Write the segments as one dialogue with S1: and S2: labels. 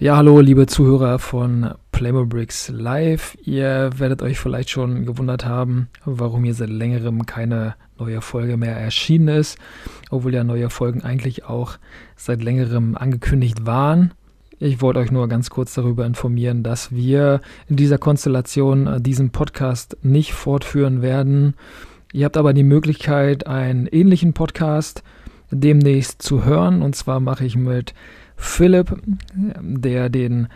S1: Ja, hallo, liebe Zuhörer von Playmo Bricks Live. Ihr werdet euch vielleicht schon gewundert haben, warum hier seit längerem keine neue Folge mehr erschienen ist, obwohl ja neue Folgen eigentlich auch seit längerem angekündigt waren. Ich wollte euch nur ganz kurz darüber informieren, dass wir in dieser Konstellation äh, diesen Podcast nicht fortführen werden. Ihr habt aber die Möglichkeit, einen ähnlichen Podcast demnächst zu hören. Und zwar mache ich mit Philipp, der den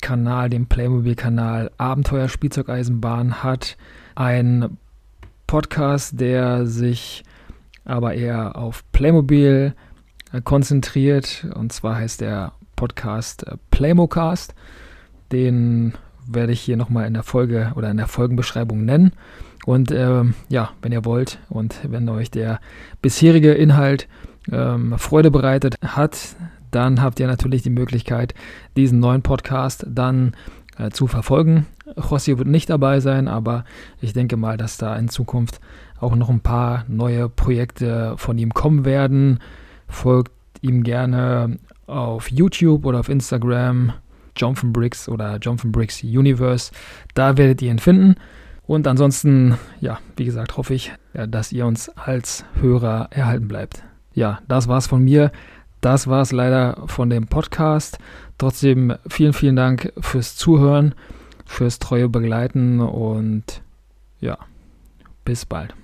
S1: Kanal, den Playmobil-Kanal Abenteuer Spielzeugeisenbahn hat. Ein Podcast, der sich aber eher auf Playmobil äh, konzentriert. Und zwar heißt der Podcast äh, Playmocast. Den werde ich hier nochmal in der Folge oder in der Folgenbeschreibung nennen. Und äh, ja, wenn ihr wollt und wenn euch der bisherige Inhalt ähm, Freude bereitet hat, dann habt ihr natürlich die Möglichkeit, diesen neuen Podcast dann äh, zu verfolgen. Jossi wird nicht dabei sein, aber ich denke mal, dass da in Zukunft auch noch ein paar neue Projekte von ihm kommen werden. Folgt ihm gerne auf YouTube oder auf Instagram, Jonathan Bricks oder Jonathan Bricks Universe. Da werdet ihr ihn finden. Und ansonsten, ja, wie gesagt, hoffe ich, dass ihr uns als Hörer erhalten bleibt. Ja, das war's von mir. Das war es leider von dem Podcast. Trotzdem vielen, vielen Dank fürs Zuhören, fürs treue Begleiten und ja, bis bald.